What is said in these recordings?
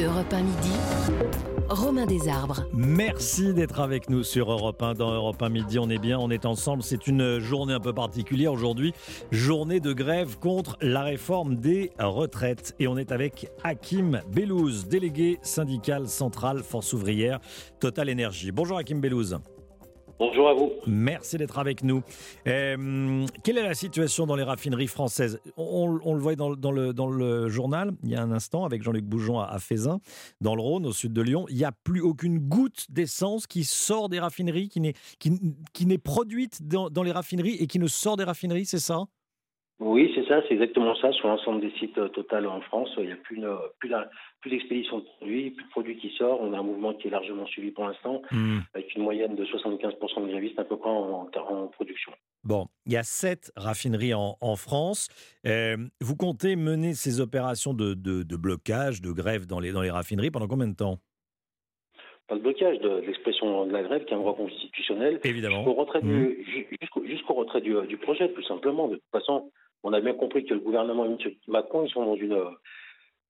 Europe 1 midi. Romain Desarbres. Merci d'être avec nous sur Europe 1. Dans Europe 1 midi, on est bien, on est ensemble. C'est une journée un peu particulière aujourd'hui. Journée de grève contre la réforme des retraites. Et on est avec Hakim Bellouz, délégué syndical central Force ouvrière Total Énergie. Bonjour Hakim Bellouz. Bonjour à vous. Merci d'être avec nous. Euh, quelle est la situation dans les raffineries françaises? On, le voit dans, le, journal, il y a un instant, avec Jean-Luc Bougeon à, Fézin, dans le Rhône, au sud de Lyon. Il n'y a plus aucune goutte d'essence qui sort des raffineries, qui n'est qui, qui produite dans les raffineries et qui ne sort des raffineries, c'est ça? Oui, c'est ça, c'est exactement ça. Sur l'ensemble des sites euh, Total en France, il n'y a plus, plus, plus d'expédition de produits, plus de produits qui sortent. On a un mouvement qui est largement suivi pour l'instant, hmm. avec une moyenne de 75% de grévistes à peu près en, en, production. Bon, il y a sept raffineries en, France. Euh, vous comptez mener ces opérations de, de, blocage, de grève dans les, dans les raffineries pendant combien de temps? Pas de blocage de, l'expression de la grève, qui est un droit constitutionnel. Évidemment. Jusqu'au retrait, du, hmm. jusqu'au retrait du, du, projet, tout simplement. De toute façon, on a bien compris que le gouvernement et M. Macron, ils sont dans une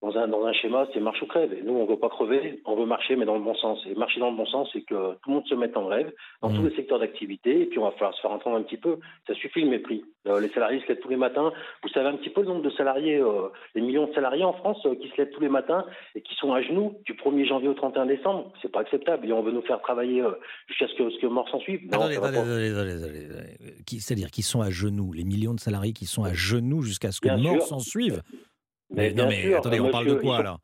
dans un, dans un schéma, c'est marche ou crève. Et nous, on ne veut pas crever, on veut marcher, mais dans le bon sens. Et marcher dans le bon sens, c'est que tout le monde se mette en grève dans tous mmh. les secteurs d'activité, et puis on va falloir se faire entendre un petit peu. Ça suffit le mépris. Euh, les salariés se lèvent tous les matins. Vous savez un petit peu le nombre de salariés, euh, les millions de salariés en France euh, qui se lèvent tous les matins et qui sont à genoux du 1er janvier au 31 décembre. C'est pas acceptable. Et on veut nous faire travailler jusqu'à ce que, ce que mort s'en suive. Attendez, attendez, attendez, C'est-à-dire qu'ils sont à genoux, les millions de salariés qui sont à genoux jusqu'à ce que mort s'en suive? Mais, non, mais attendez, on parle de quoi là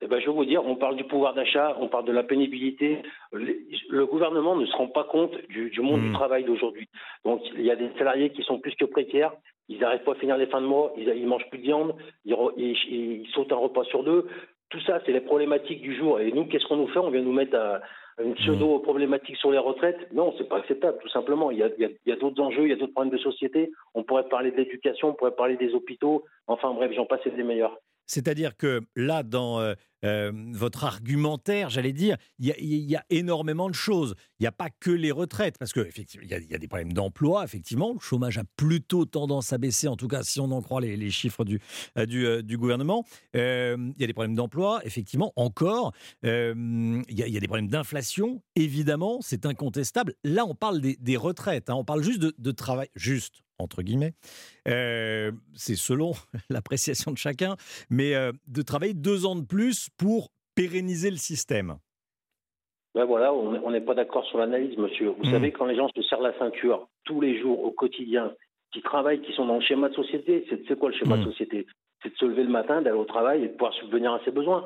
eh ben, je vais vous dire, on parle du pouvoir d'achat, on parle de la pénibilité. Le gouvernement ne se rend pas compte du, monde du hmm. travail d'aujourd'hui. Donc, il y a des salariés qui sont plus que précaires. Ils n'arrivent pas à finir les fins de mois. Ils, ils mangent plus de viande. Ils, ils, sautent un repas sur deux. Tout ça, c'est les problématiques du jour. Et nous, qu'est-ce qu'on nous fait? On vient nous mettre à, une pseudo-problématique sur les retraites. Non, c'est pas acceptable, tout simplement. Il y a, a d'autres enjeux, il y a d'autres problèmes de société. On pourrait parler de l'éducation, on pourrait parler des hôpitaux. Enfin bref, j'en passe des meilleurs. C'est-à-dire que là, dans euh, euh, votre argumentaire, j'allais dire, il y, a énormément de choses. Il n'y a pas que les retraites, parce qu'il y, y, a des problèmes d'emploi, effectivement. Le chômage a plutôt tendance à baisser, en tout cas si on en croit les, chiffres du, euh, du, gouvernement. il y a des problèmes d'emploi, effectivement, encore. il, y a, des problèmes d'inflation, évidemment, c'est incontestable. Là, on parle des, retraites, hein. on parle juste de travail, juste entre guillemets, euh, c'est selon l'appréciation de chacun, mais euh, de travailler deux ans de plus pour pérenniser le système. Ben voilà, on n'est pas d'accord sur l'analyse, monsieur. Vous hmm. savez, quand les gens se serrent la ceinture tous les jours, au quotidien, qui travaillent, qui sont dans le schéma de société, c'est quoi le schéma de hmm. société? C'est de se lever le matin, d'aller au travail et de pouvoir subvenir à ses besoins.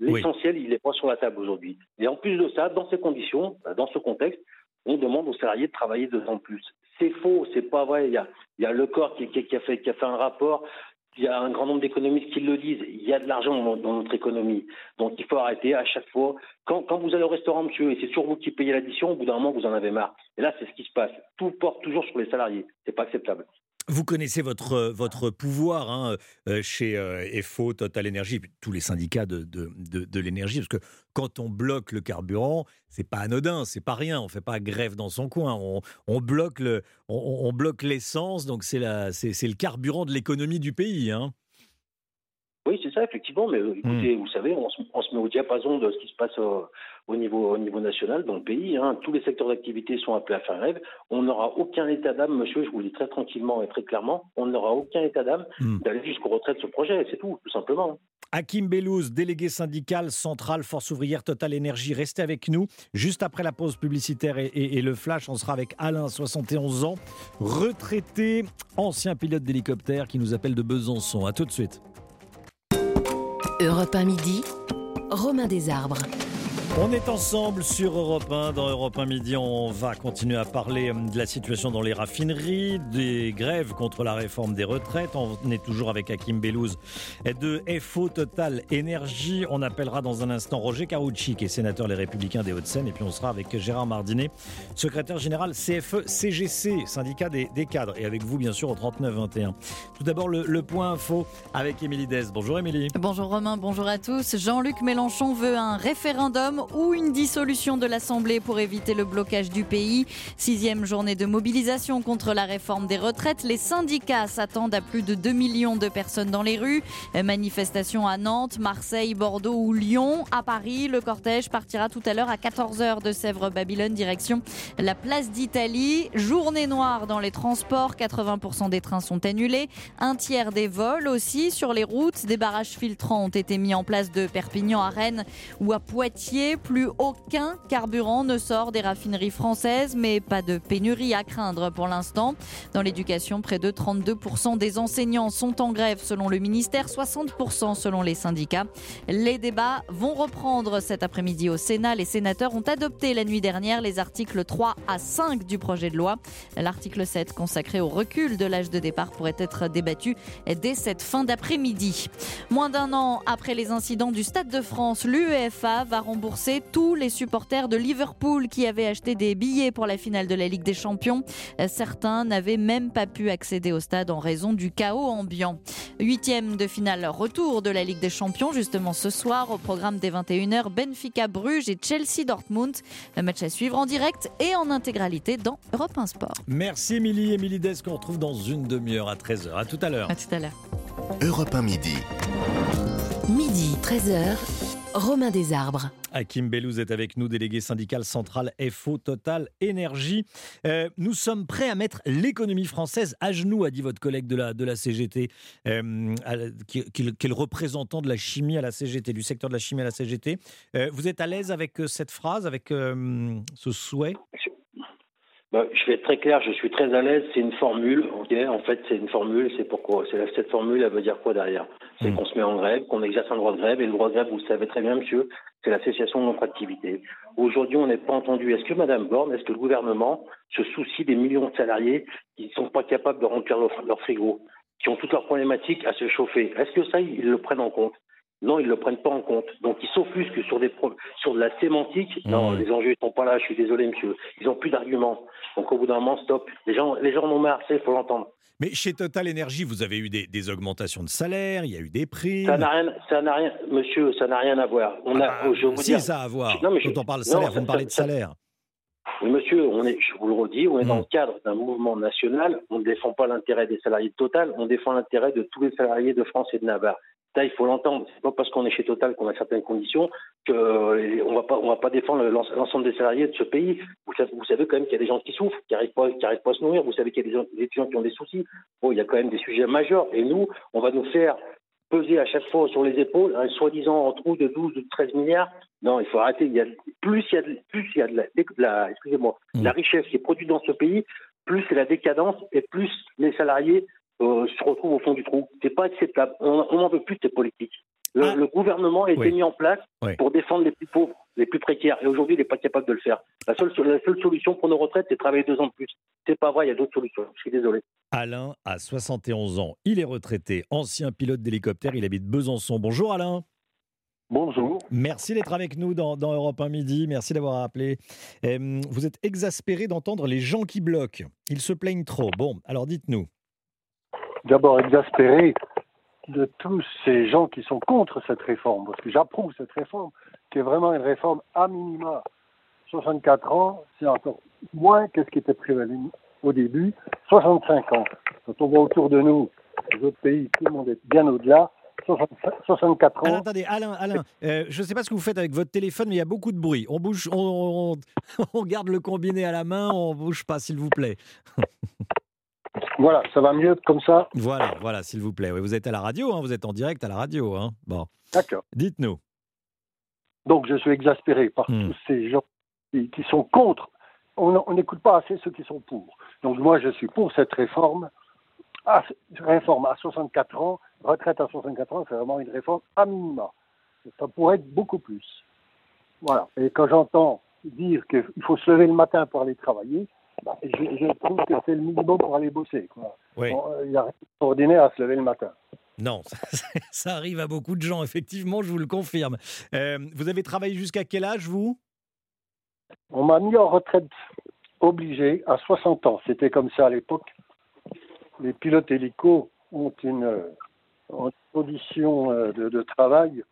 L'essentiel, il n'est pas sur la table aujourd'hui. Et en plus de ça, dans ces conditions, ben, dans ce contexte, on demande aux salariés de travailler deux ans plus. C'est faux, c'est pas vrai. Il y a, le corps qui, qui, a fait, qui a fait un rapport. Il y a un grand nombre d'économistes qui le disent. Il y a de l'argent dans, notre économie. Donc il faut arrêter à chaque fois. Quand, quand vous allez au restaurant, monsieur, et c'est toujours vous qui payez l'addition, au bout d'un moment, vous en avez marre. Et là, c'est ce qui se passe. Tout porte toujours sur les salariés. C'est pas acceptable. Vous connaissez votre, votre pouvoir hein, euh, chez euh, FO, Total Energy, tous les syndicats de, de, de, l'énergie, parce que quand on bloque le carburant, c'est pas anodin, c'est pas rien, on fait pas grève dans son coin, on, on bloque le, on, bloque l'essence, donc c'est c'est le carburant de l'économie du pays. Hein. Oui, c'est ça, effectivement. Mais euh, écoutez, hmm. vous savez, on se, met au diapason de ce qui se passe au, niveau, au niveau national dans le pays. Hein. Tous les secteurs d'activité sont appelés à faire rêve. On n'aura aucun état d'âme, monsieur, je vous le dis très tranquillement et très clairement, on n'aura aucun état d'âme hmm. d'aller jusqu'au retrait de ce projet. C'est tout, tout simplement. Hakim Bellouz, délégué syndical central Force ouvrière Total Énergie, restez avec nous. Juste après la pause publicitaire et, et le flash, on sera avec Alain, 71 ans, retraité, ancien pilote d'hélicoptère qui nous appelle de Besançon. A tout de suite. Europe 1 midi, Romain Desarbres. On est ensemble sur Europe 1. Dans Europe 1 midi, on va continuer à parler hum, de la situation dans les raffineries, des grèves contre la réforme des retraites. On est toujours avec Hakim Bellouz de FO Total Énergie. On appellera dans un instant Roger Carucci, qui est sénateur Les Républicains des Hauts-de-Seine. Et puis on sera avec Gérard Mardinet, secrétaire général CFE-CGC, syndicat des, cadres. Et avec vous, bien sûr, au 39-21. Tout d'abord, le, point info avec Émilie Dez. Bonjour Émilie. Bonjour Romain, bonjour à tous. Jean-Luc Mélenchon veut un référendum ou une dissolution de l'Assemblée pour éviter le blocage du pays. Sixième journée de mobilisation contre la réforme des retraites. Les syndicats s'attendent à plus de 2 millions de personnes dans les rues. Manifestation à Nantes, Marseille, Bordeaux ou Lyon. À Paris, le cortège partira tout à l'heure à 14h de Sèvres-Babylone, direction la place d'Italie. Journée noire dans les transports. 80% des trains sont annulés. Un tiers des vols aussi sur les routes. Des barrages filtrants ont été mis en place de Perpignan à Rennes ou à Poitiers. Plus aucun carburant ne sort des raffineries françaises, mais pas de pénurie à craindre pour l'instant. Dans l'éducation, près de 32% des enseignants sont en grève selon le ministère, 60% selon les syndicats. Les débats vont reprendre cet après-midi au Sénat. Les sénateurs ont adopté la nuit dernière les articles 3 à 5 du projet de loi. L'article 7 consacré au recul de l'âge de départ pourrait être débattu dès cette fin d'après-midi. Moins d'un an après les incidents du Stade de France, l'UEFA va rembourser tous les supporters de Liverpool qui avaient acheté des billets pour la finale de la Ligue des Champions. Certains n'avaient même pas pu accéder au stade en raison du chaos ambiant. Huitième de finale retour de la Ligue des Champions, justement ce soir au programme des 21h, Benfica Bruges et Chelsea Dortmund. Le match à suivre en direct et en intégralité dans Europe 1 Sport. Merci Émilie. Émilie Des qu'on retrouve dans une demi-heure à 13h. À tout à l'heure. À tout à l'heure. Europe 1 midi. Midi 13h. Romain Desarbres. Hakim Bellouz est avec nous, délégué syndical central FO Total Énergie. Euh, nous sommes prêts à mettre l'économie française à genoux, a dit votre collègue de la, de la CGT, euh, qui, est le représentant de la chimie à la CGT, du secteur de la chimie à la CGT. Euh, vous êtes à l'aise avec cette phrase, avec ce souhait? Bah, je vais être très clair, je suis très à l'aise. C'est une formule, ok En fait, c'est une formule. C'est pourquoi C'est cette formule, elle veut dire quoi derrière? C'est hmm. qu'on se met en grève, qu'on exerce un droit de grève, et le droit de grève, vous le savez très bien, monsieur, c'est l'association de notre activité. Aujourd'hui, on n'est pas entendu. Est-ce que Madame Borne, est-ce que le gouvernement se soucie des millions de salariés qui ne sont pas capables de remplir leur frigo, qui ont toutes leurs problématiques à se chauffer? Est-ce que ça, ils le prennent en compte? Non, ils ne le prennent pas en compte. Donc ils s'offusquent sur, des sur de la sémantique. Non, mmh. les enjeux ne sont pas là, je suis désolé, monsieur. Ils n'ont plus d'arguments. Donc au bout d'un moment, stop. Les gens, les gens en ont marre, il faut l'entendre. Mais chez Total Energy, vous avez eu des, augmentations de salaire, il y a eu des prix. Ça n'a rien, ça n'a rien, monsieur, ça n'a rien à voir. On a, ah, je vous si, ça a à voir. Non, mais Quand on parle de salaire, vous me parlez de salaire. Oui, monsieur, on est, je vous le redis, on est dans le mmh. cadre d'un mouvement national. On ne défend pas l'intérêt des salariés de Total, on défend l'intérêt de tous les salariés de France et de Navarre. Il faut l'entendre. C'est pas parce qu'on est chez Total qu'on a certaines conditions qu'on euh, va pas, on va pas défendre l'ensemble des salariés de ce pays. Vous savez, vous savez quand même qu'il y a des gens qui souffrent, qui n'arrivent pas, qui arrivent pas à se nourrir. Vous savez qu'il y a des, étudiants qui ont des soucis. Bon, il y a quand même des sujets majeurs. Et nous, on va nous faire peser à chaque fois sur les épaules un soi-disant trou de 12 ou de 13 milliards. Non, il faut arrêter. Il y a, plus il y a de, plus il y a de la, excusez-moi, mmh. la richesse qui est produite dans ce pays, plus c'est la décadence et plus les salariés euh, se retrouve au fond du trou. C'est pas acceptable. On n'en veut plus de ces politiques. Le, ah. gouvernement a été mis en place pour défendre les plus pauvres, les plus précaires. Et aujourd'hui, il n'est pas capable de le faire. La seule, la seule solution pour nos retraites, c'est de travailler deux ans de plus. C'est pas vrai, il y a d'autres solutions. Je suis désolé. Alain a 71 ans. Il est retraité, ancien pilote d'hélicoptère. Il habite Besançon. Bonjour Alain. Bonjour. Merci d'être avec nous dans, Europe 1 Midi. Merci d'avoir appelé. vous êtes exaspéré d'entendre les gens qui bloquent. Ils se plaignent trop. Bon, alors dites-nous d'abord exaspéré de tous ces gens qui sont contre cette réforme, parce que j'approuve cette réforme, qui est vraiment une réforme à minima. 64 ans, c'est encore moins que ce qui était prévu au début. 65 ans. Quand on voit autour de nous les autres pays, tout le monde est bien au-delà. 64 ans. attendez, Alain, Alain euh, je ne sais pas ce que vous faites avec votre téléphone, mais il y a beaucoup de bruit. On bouge, on, on garde le combiné à la main, on bouge pas, s'il vous plaît. Voilà, ça va mieux comme ça. Voilà, voilà, s'il vous plaît. vous êtes à la radio, hein, vous êtes en direct à la radio. Hein. Bon. D'accord. Dites-nous. Donc, je suis exaspéré par hmm. tous ces gens qui, sont contre. On n'écoute pas assez ceux qui sont pour. Donc, moi, je suis pour cette réforme. Ah, réforme à 64 ans, retraite à 64 ans, c'est vraiment une réforme à minima. Ça pourrait être beaucoup plus. Voilà. Et quand j'entends dire qu'il faut se lever le matin pour aller travailler, bah, je, trouve que c'est le minimum pour aller bosser. Euh, il n'y a rien d'ordinaire à se lever le matin. Non, ça, arrive à beaucoup de gens, effectivement, je vous le confirme. Euh, vous avez travaillé jusqu'à quel âge, vous? On m'a mis en retraite obligé à 60 ans. C'était comme ça à l'époque. Les pilotes hélicos ont une, condition euh, de, de travail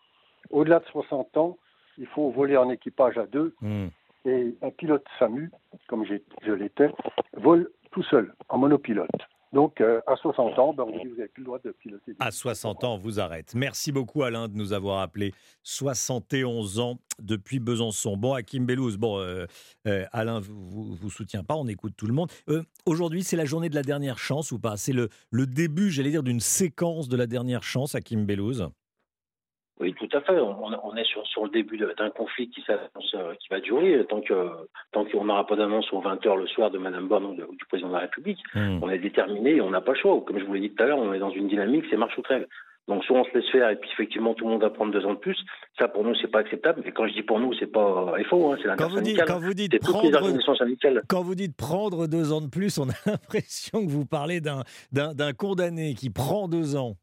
au-delà de 60 ans il faut voler en équipage à deux. Hmm. Et un pilote SAMU, comme je l'étais, vole tout seul, en monopilote. Donc, euh, à 60 ans, ben, vous n'avez plus le droit de piloter. À 60 ans, on vous arrête. Merci beaucoup, Alain, de nous avoir appelé. 71 ans depuis Besançon. Bon, Hakim Bellouz, bon, euh, euh, Alain vous, vous soutient pas, on écoute tout le monde. Aujourd'hui, c'est la journée de la dernière chance ou pas? C'est le, le début, j'allais dire, d'une séquence de la dernière chance, Hakim Bellouz? Oui, tout à fait. On, est sur, sur le début d'un conflit qui, euh, qui va durer tant que tant qu'on n'aura pas d'annonce aux 20h le soir de Mme Bonne ou, du président de la République. Hmm. On est déterminé et on n'a pas le choix. Comme je vous l'ai dit tout à l'heure, on est dans une dynamique, c'est marche ou trêve. Donc soit on se laisse faire et puis effectivement tout le monde va prendre deux ans de plus. Ça pour nous c'est pas acceptable. Et quand je dis pour nous c'est pas euh, faux, hein, c'est. Quand vous dites prendre, quand vous dites prendre deux ans de plus, on a l'impression que vous parlez d'un condamné qui prend deux ans.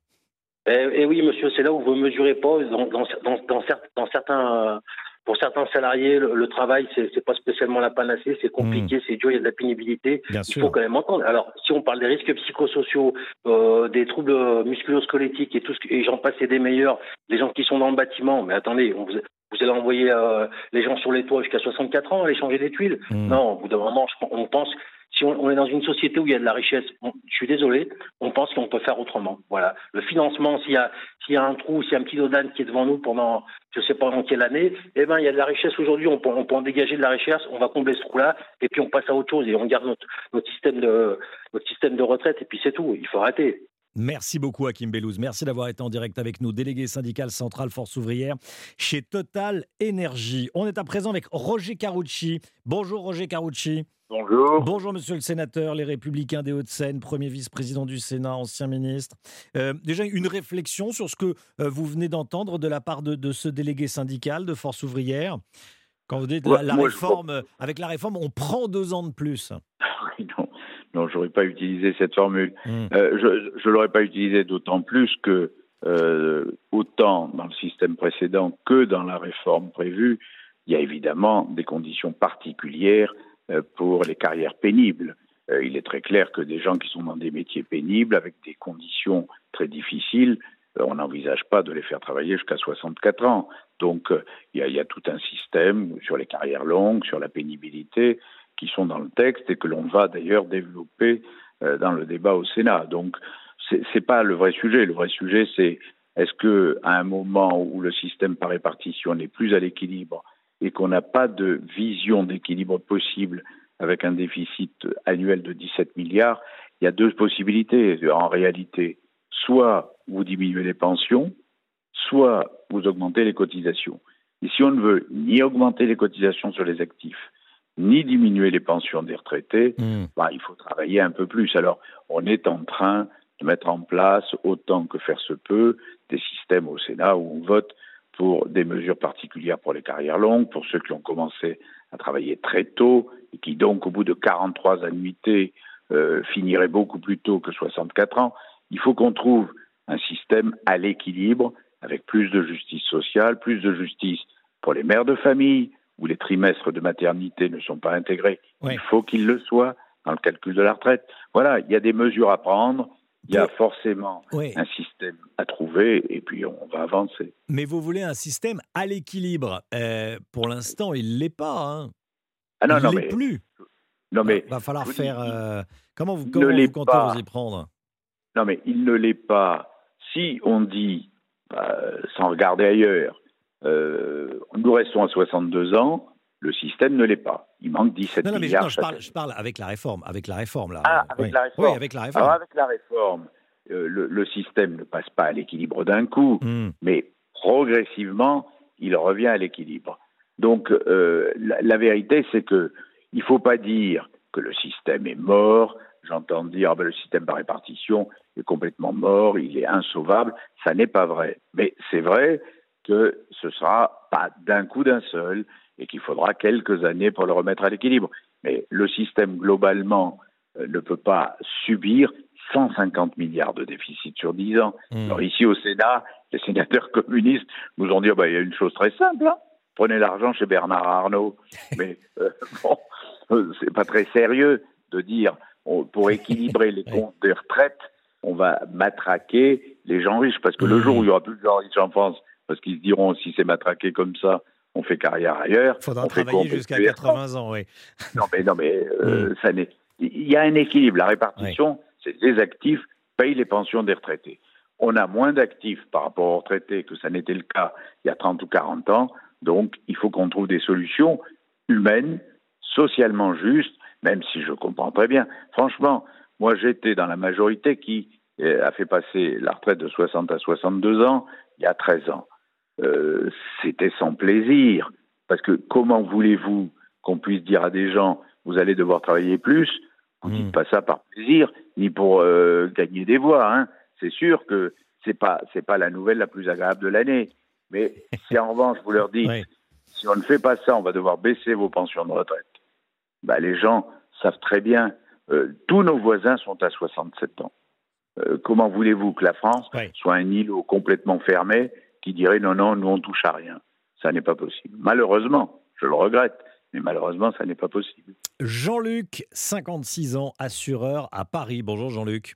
Eh, eh, oui, monsieur, c'est là où vous ne mesurez pas. Dans, dans, dans, dans certains, pour certains salariés, le, travail, c'est n'est pas spécialement la panacée, c'est compliqué, hmm. c'est dur, il y a de la pénibilité. il faut quand même entendre. Alors, si on parle des risques psychosociaux, euh, des troubles musculo-squelettiques et tout ce et j'en passe, et des meilleurs, des gens qui sont dans le bâtiment, mais attendez, vous, vous allez envoyer euh, les gens sur les toits jusqu'à 64 ans, aller changer des tuiles. Hmm. Non, au bout d'un moment, on pense si on, est dans une société où il y a de la richesse, je suis désolé, on pense qu'on peut faire autrement. Voilà. Le financement, s'il y a, un trou, s'il y a un petit dodane qui est devant nous pendant, je sais pas dans quelle année, eh ben, il y a de la richesse aujourd'hui, on peut, on peut en dégager de la richesse, on va combler ce trou-là, et puis on passe à autre chose, et on garde notre, notre système de, notre système de retraite, et puis c'est tout. Il faut arrêter. Merci beaucoup, Hakim Bellouz. Merci d'avoir été en direct avec nous, délégué syndical central Force ouvrière chez Total Énergie. On est à présent avec Roger Carucci. Bonjour, Roger Carucci. Bonjour. Bonjour, monsieur le sénateur, les Républicains des Hauts-de-Seine, premier vice-président du Sénat, ancien ministre. Euh, déjà, une réflexion sur ce que euh, vous venez d'entendre de la part de, ce délégué syndical de Force ouvrière. Quand vous dites la, réforme, avec la réforme, on prend deux ans de plus. non, non j'aurais pas utilisé cette formule. Hmm. Euh, je ne l'aurais pas utilisé d'autant plus que, autant dans le système précédent que dans la réforme prévue, il y a évidemment des conditions particulières euh, pour les carrières pénibles. Euh, il est très clair que des gens qui sont dans des métiers pénibles, avec des conditions très difficiles, euh, on n'envisage pas de les faire travailler jusqu'à 64 ans. Donc il y, a tout un système sur les carrières longues, sur la pénibilité, qui sont dans le texte et que l'on va d'ailleurs développer dans le débat au Sénat. Donc c'est n'est pas le vrai sujet. Le vrai sujet, c'est est-ce que à un moment où le système par répartition n'est plus à l'équilibre et qu'on n'a pas de vision d'équilibre possible avec un déficit annuel de 17 milliards, il y a deux possibilités en réalité. Soit vous diminuez les pensions, soit vous augmentez les cotisations. Et si on ne veut ni augmenter les cotisations sur les actifs, ni diminuer les pensions des retraités, hmm. bah, il faut travailler un peu plus. Alors, on est en train de mettre en place, autant que faire se peut, des systèmes au Sénat où on vote pour des mesures particulières pour les carrières longues, pour ceux qui ont commencé à travailler très tôt et qui donc au bout de 43 annuités euh, finiraient beaucoup plus tôt que 64 ans. Il faut qu'on trouve un système à l'équilibre avec plus de justice sociale, plus de justice pour les mères de famille où les trimestres de maternité ne sont pas intégrés. Il faut qu'ils le soient dans le calcul de la retraite. Voilà, il y a des mesures à prendre il y a forcément un système à trouver et puis on va avancer. Mais vous voulez un système à l'équilibre. Euh, pour l'instant, il ne l'est pas. Hein. Ah non, il non, l'est plus. Non, mais. Il va falloir faire. Euh, comment vous, comment vous comptez vous y prendre? Non, mais il ne l'est pas. Si on dit, euh, sans regarder ailleurs, nous restons à 62 ans, le système ne l'est pas. Il manque 17 non, non, mais milliards. je, parle, je, parle, avec la réforme, avec la réforme là. Ah, avec la réforme. Oui, avec la réforme. Alors avec la réforme, euh, le, système ne passe pas à l'équilibre d'un coup, hmm. mais progressivement, il revient à l'équilibre. Donc euh, la, vérité, c'est que il faut pas dire que le système est mort. J'entends dire que ah ben, le système par répartition est complètement mort, il est insauvable. Ça n'est pas vrai. Mais c'est vrai que ce sera pas d'un coup d'un seul et qu'il faudra quelques années pour le remettre à l'équilibre. Mais le système globalement euh, ne peut pas subir 150 milliards de déficit sur 10 ans. Hmm. Alors ici au Sénat, les sénateurs communistes nous ont dit oh, bah, il y a une chose très simple, hein. prenez l'argent chez Bernard Arnault. Mais euh, bon, euh, c'est pas très sérieux de dire pour équilibrer les comptes des retraites, on va matraquer les gens riches parce que le hmm. jour où il y aura plus de gens riches en France, parce qu'ils se diront si c'est matraqué comme ça, on fait carrière ailleurs. Il faudra on travailler jusqu'à 80 ans, oui. Non, mais, non, mais euh, ça n'est. Il y a un équilibre. La répartition, c'est les actifs payent les pensions des retraités. On a moins d'actifs par rapport aux retraités que ça n'était le cas il y a 30 ou 40 ans. Donc, il faut qu'on trouve des solutions humaines, socialement justes, même si je comprends très bien. Franchement, moi, j'étais dans la majorité qui euh, a fait passer la retraite de 60 à 62 ans il y a 13 ans. Euh, c'était sans plaisir. Parce que comment voulez-vous qu'on puisse dire à des gens, vous allez devoir travailler plus Vous ne dites pas ça par plaisir, ni pour euh, gagner des voix. Hein. C'est sûr que c'est pas c'est pas la nouvelle la plus agréable de l'année. Mais si en revanche vous leur dites, si on ne fait pas ça, on va devoir baisser vos pensions de retraite. Bah, les gens savent très bien. Euh, tous nos voisins sont à 67 ans. Euh, comment voulez-vous que la France soit un îlot complètement fermé qui dirait non, non, nous on touche à rien Ça n'est pas possible. Malheureusement, je le regrette, mais malheureusement, ça n'est pas possible. Jean-Luc, 56 ans, assureur à Paris. Bonjour Jean-Luc.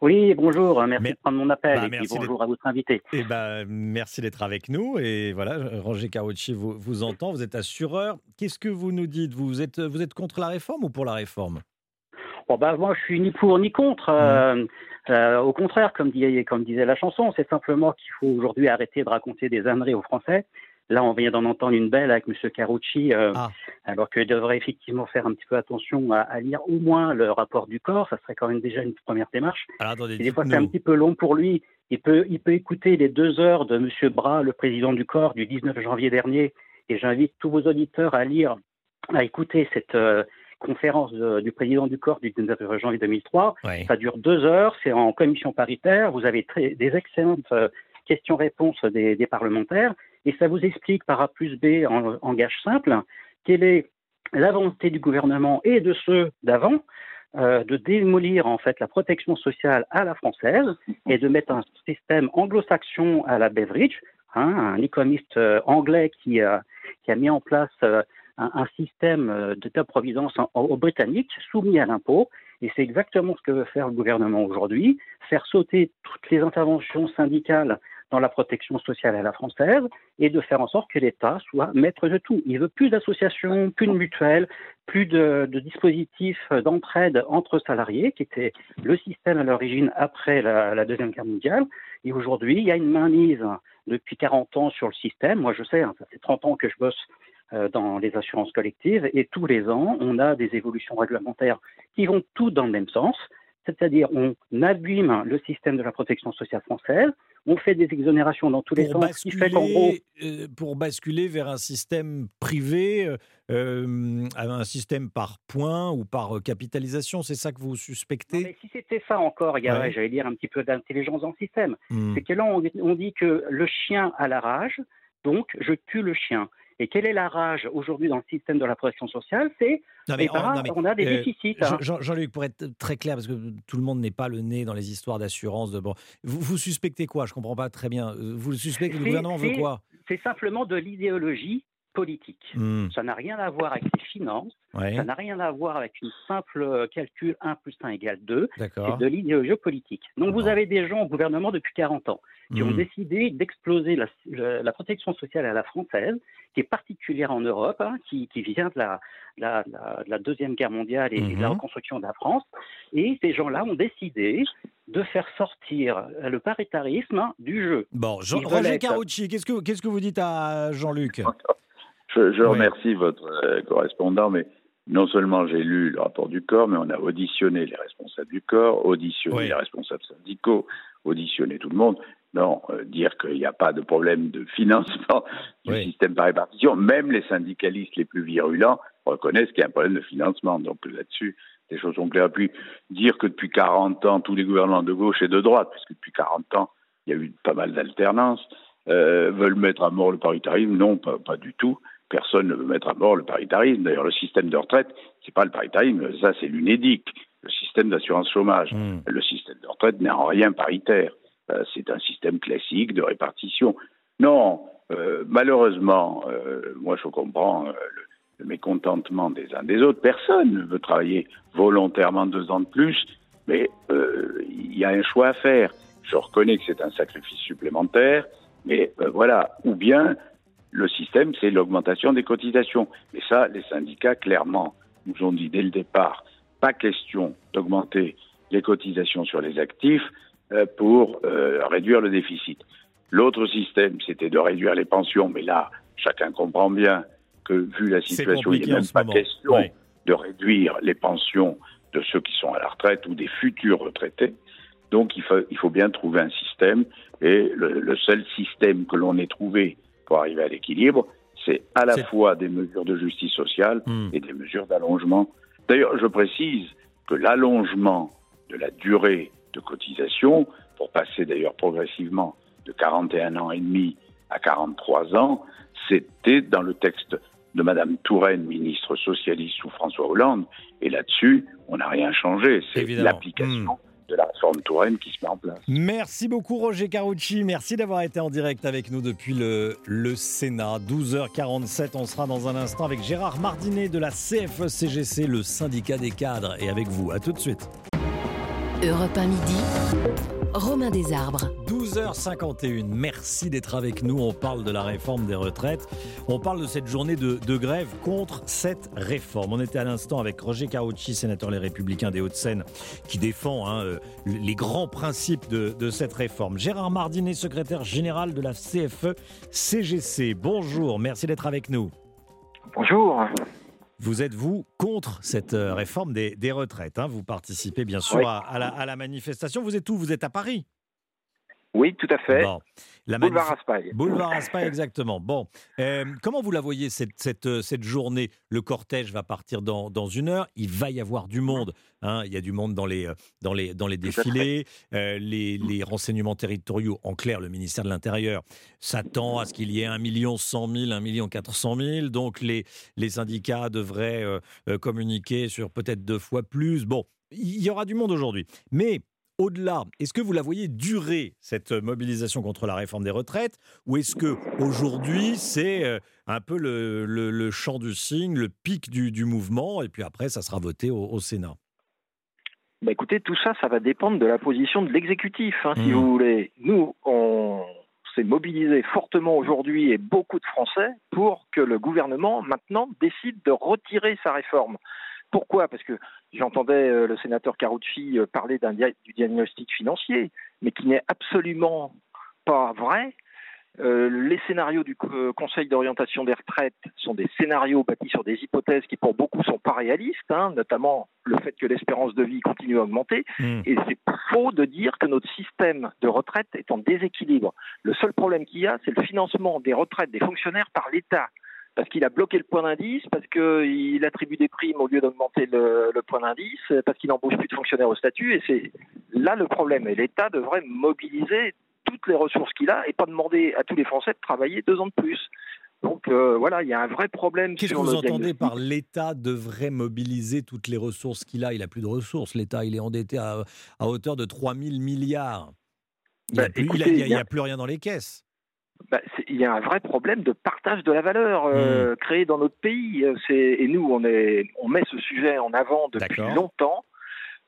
Oui, bonjour, merci de prendre mon appel bah, et bonjour à votre invité. Eh ben, merci d'être avec nous et voilà, Roger Carucci vous, vous entend, vous êtes assureur. Qu'est-ce que vous nous dites? Vous êtes, vous êtes contre la réforme ou pour la réforme? Bon, bah, moi, je suis ni pour ni contre. Euh, euh, au contraire, comme, comme disait la chanson, c'est simplement qu'il faut aujourd'hui arrêter de raconter des âneries aux Français. Là, on vient d'en entendre une belle avec M. Carucci, euh, ah. alors qu'il devrait effectivement faire un petit peu attention à, lire au moins le rapport du corps. Ça serait quand même déjà une première démarche. des fois, c'est un petit peu long pour lui. Il peut, il peut écouter les deux heures de M. Bras, le président du corps, du 19 janvier dernier. Et j'invite tous vos auditeurs à lire, à écouter cette, conférence du président du corps du 19 janvier 2003. Ça dure deux heures, c'est en commission paritaire. Vous avez des excellentes euh, questions-réponses des, parlementaires et ça vous explique par A plus B en, gage simple quelle est la volonté du gouvernement et de ceux d'avant euh, de démolir en fait la protection sociale à la française et de mettre un système anglo-saxon à la Beveridge, hein, un économiste euh, anglais qui, qui, a mis en place un, système euh, d'état-providence aux Britanniques soumis à l'impôt. Et c'est exactement ce que veut faire le gouvernement aujourd'hui, faire sauter toutes les interventions syndicales dans la protection sociale à la française et de faire en sorte que l'État soit maître de tout. Il veut plus d'associations, plus de mutuelles, plus de, dispositifs d'entraide entre salariés, qui était le système à l'origine après la, la, Deuxième Guerre mondiale. Et aujourd'hui, il y a une mainmise depuis 40 ans sur le système. Moi, je sais, hein, ça fait 30 ans que je bosse dans les assurances collectives et tous les ans, on a des évolutions réglementaires qui vont toutes dans le même sens, c'est-à-dire on abîme le système de la protection sociale française, on fait des exonérations dans tous les sens, qui fait qu'en gros... Euh, pour basculer vers un système privé, euh, un système par points ou par capitalisation, c'est ça que vous suspectez? Mais Si c'était ça encore, il y aurait, j'allais dire, un petit peu d'intelligence dans le système. Hmm. C'est que là, on dit que le chien a la rage, donc je tue le chien. Et quelle est la rage aujourd'hui dans le système de la protection sociale? C'est eh ben, on a des euh, déficits. Hein. Jean-Luc, pour être très clair, parce que tout le monde n'est pas le nez dans les histoires d'assurance. De, bon, vous, vous, suspectez quoi? Je ne comprends pas très bien. Vous suspectez que le gouvernement veut quoi? C'est simplement de l'idéologie politique. Hmm. Ça n'a rien à voir avec les finances, ça n'a rien à voir avec une simple euh, calcul 1 plus 1 égale 2, c'est de l'idéologie politique. Donc vous avez des gens au gouvernement depuis 40 ans qui ont hmm. décidé d'exploser la, protection sociale à la française, qui est particulière en Europe, hein, qui, vient de la, la, Deuxième Guerre mondiale et, de la hmm. reconstruction de la France. Et ces gens-là ont décidé de faire sortir le paritarisme du jeu. Bon, Roger Carucci, qu'est-ce que, qu'est-ce que vous dites à Jean-Luc? Je, remercie votre euh, correspondant, mais non seulement j'ai lu le rapport du corps, mais on a auditionné les responsables du corps, auditionné les responsables syndicaux, auditionné tout le monde. Non, euh, dire qu'il n'y a pas de problème de financement du système par répartition, même les syndicalistes les plus virulents reconnaissent qu'il y a un problème de financement. Donc là-dessus, les choses sont claires. Puis dire que depuis 40 ans, tous les gouvernements de gauche et de droite, puisque depuis 40 ans, il y a eu pas mal d'alternances, euh, veulent mettre à mort le paritarisme, non, pas du tout personne ne veut mettre à mort le paritarisme. D'ailleurs, le système de retraite, c'est pas le paritarisme, ça c'est l'UNEDIC, le système d'assurance chômage. Hmm. Le système de retraite n'est en rien paritaire. Euh, c'est un système classique de répartition. Non, euh, malheureusement, euh, moi je comprends le, mécontentement des uns des autres. Personne ne veut travailler volontairement deux ans de plus, mais il y a un choix à faire. Je reconnais que c'est un sacrifice supplémentaire, mais voilà. Ou bien le système, c'est l'augmentation des cotisations. Et ça, les syndicats, clairement, nous ont dit dès le départ, pas question d'augmenter les cotisations sur les actifs euh, pour euh, réduire le déficit. L'autre système, c'était de réduire les pensions, mais là, chacun comprend bien que, vu la situation, il n'est même pas question de réduire les pensions de ceux qui sont à la retraite ou des futurs retraités. Donc il faut, il faut bien trouver un système, et le, seul système que l'on ait trouvé arriver à l'équilibre, c'est à la fois des mesures de justice sociale hmm. et des mesures d'allongement. D'ailleurs, je précise que l'allongement de la durée de cotisation, pour passer d'ailleurs progressivement de 41 ans et demi à 43 ans, c'était dans le texte de Madame Touraine, ministre socialiste sous François Hollande. Et là-dessus, on n'a rien changé. C'est l'application. Hmm. De la réforme Touraine qui se met en place. Merci beaucoup Roger Carucci, merci d'avoir été en direct avec nous depuis le, le Sénat. 12h47, on sera dans un instant avec Gérard Mardinet de la CFE-CGC, le syndicat des cadres, et avec vous. À tout de suite. Europe 1 midi. Romain Desarbres. 12h51, merci d'être avec nous. On parle de la réforme des retraites. On parle de cette journée de, grève contre cette réforme. On était à l'instant avec Roger Carucci, sénateur Les Républicains des Hauts-de-Seine, qui défend hein, euh, les grands principes de, de, cette réforme. Gérard Mardinet, secrétaire général de la CFE-CGC. Bonjour, merci d'être avec nous. Bonjour. Vous êtes, vous, contre cette euh, réforme des, retraites. Hein? Vous participez, bien sûr, à, la, manifestation. Vous êtes où? Vous êtes à Paris? Oui, tout à fait. Boulevard Raspail. Boulevard Raspail, exactement. Bon, euh, comment vous la voyez, cette, cette, euh, cette journée? Le cortège va partir dans, dans, une heure. Il va y avoir du monde. Hein. Il y a du monde dans les, dans les, dans les défilés. les, les, renseignements territoriaux, en clair, le ministère de l'Intérieur, s'attend à ce qu'il y ait 1 million 100 000, 1 million 400 000. Donc, les, les syndicats devraient communiquer sur peut-être deux fois plus. Bon, il y aura du monde aujourd'hui. Mais au-delà, est-ce que vous la voyez durer, cette mobilisation contre la réforme des retraites Ou est-ce que aujourd'hui c'est euh, un peu le, le, champ du signe, le pic du, mouvement, et puis après, ça sera voté au, Sénat? Bah écoutez, tout ça, ça va dépendre de la position de l'exécutif, hein, si mmh. vous voulez. Nous, on s'est mobilisé fortement aujourd'hui, et beaucoup de Français, pour que le gouvernement, maintenant, décide de retirer sa réforme. Pourquoi? Parce que j'entendais euh, le sénateur Carucci euh, parler du diagnostic financier, mais qui n'est absolument pas vrai. Euh, les scénarios du Conseil d'orientation des retraites sont des scénarios bâtis sur des hypothèses qui pour beaucoup sont pas réalistes, hein, notamment le fait que l'espérance de vie continue à augmenter. Hmm. Et c'est faux de dire que notre système de retraite est en déséquilibre. Le seul problème qu'il y a, c'est le financement des retraites des fonctionnaires par l'État parce qu'il a bloqué le point d'indice, parce qu'il attribue des primes au lieu d'augmenter le, point d'indice, parce qu'il n'embauche plus de fonctionnaires au statut. Et c'est là le problème. Et l'État devrait mobiliser toutes les ressources qu'il a et pas demander à tous les Français de travailler deux ans de plus. Donc euh, voilà, il y a un vrai problème. Qu'est-ce que vous entendez par l'État devrait mobiliser toutes les ressources qu'il a? Il n'a plus de ressources. L'État, il est endetté à, hauteur de 3 000 milliards. Il n'y a, a, plus rien dans les caisses. Bah, il y a un vrai problème de partage de la valeur euh, mmh. créée dans notre pays. Et nous, on, est, on met ce sujet en avant depuis longtemps.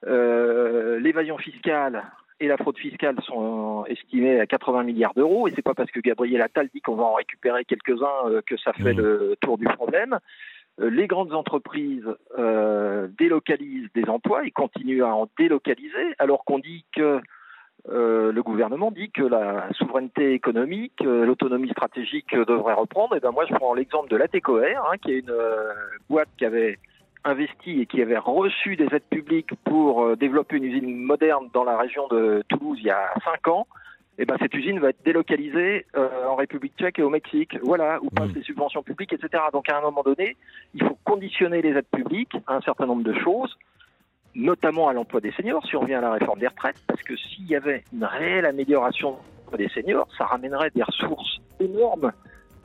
Euh, l'évasion fiscale et la fraude fiscale sont estimées à 80 milliards d'euros. Et c'est pas parce que Gabriel Attal dit qu'on va en récupérer quelques-uns euh, que ça fait mmh. le tour du problème. Les grandes entreprises délocalisent des emplois et continuent à en délocaliser, alors qu'on dit que euh, le gouvernement dit que la souveraineté économique, euh, l'autonomie stratégique devrait reprendre. Et ben moi, je prends l'exemple de l'ATECOR, hein, qui est une euh, boîte qui avait investi et qui avait reçu des aides publiques pour développer une usine moderne dans la région de Toulouse il y a cinq ans. Et ben cette usine va être délocalisée en République tchèque et au Mexique. Voilà, où passent mmh. les subventions publiques, etc. Donc à un moment donné, il faut conditionner les aides publiques à un certain nombre de choses notamment à l'emploi des seniors, si on revient à la réforme des retraites, parce que s'il y avait une réelle amélioration des seniors, ça ramènerait des ressources énormes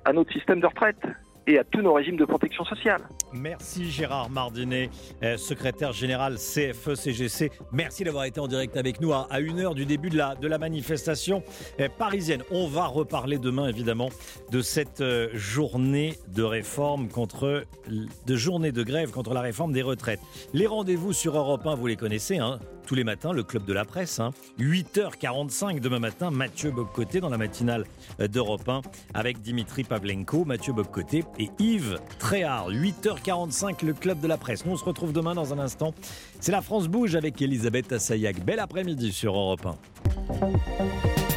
à notre système de retraite et à tous nos régimes de protection sociale. Merci Gérard Mardinet, euh, secrétaire général CFE-CGC. Merci d'avoir été en direct avec nous à, une heure du début de la, de la manifestation euh, parisienne. On va reparler demain évidemment de cette euh, journée de réforme contre, de journée de grève contre la réforme des retraites. Les rendez-vous sur Europe 1, vous les connaissez, hein tous les matins, le club de la presse. 8h45 hein. demain matin, Mathieu Bobcoté dans la matinale d'Europe 1 avec Dimitri Pavlenko, Mathieu Bobcoté et Yves Tréhard. 8h45, le club de la presse. Nous, on se retrouve demain dans un instant. C'est la France Bouge avec Elisabeth Assayag. Bel après-midi sur Europe 1.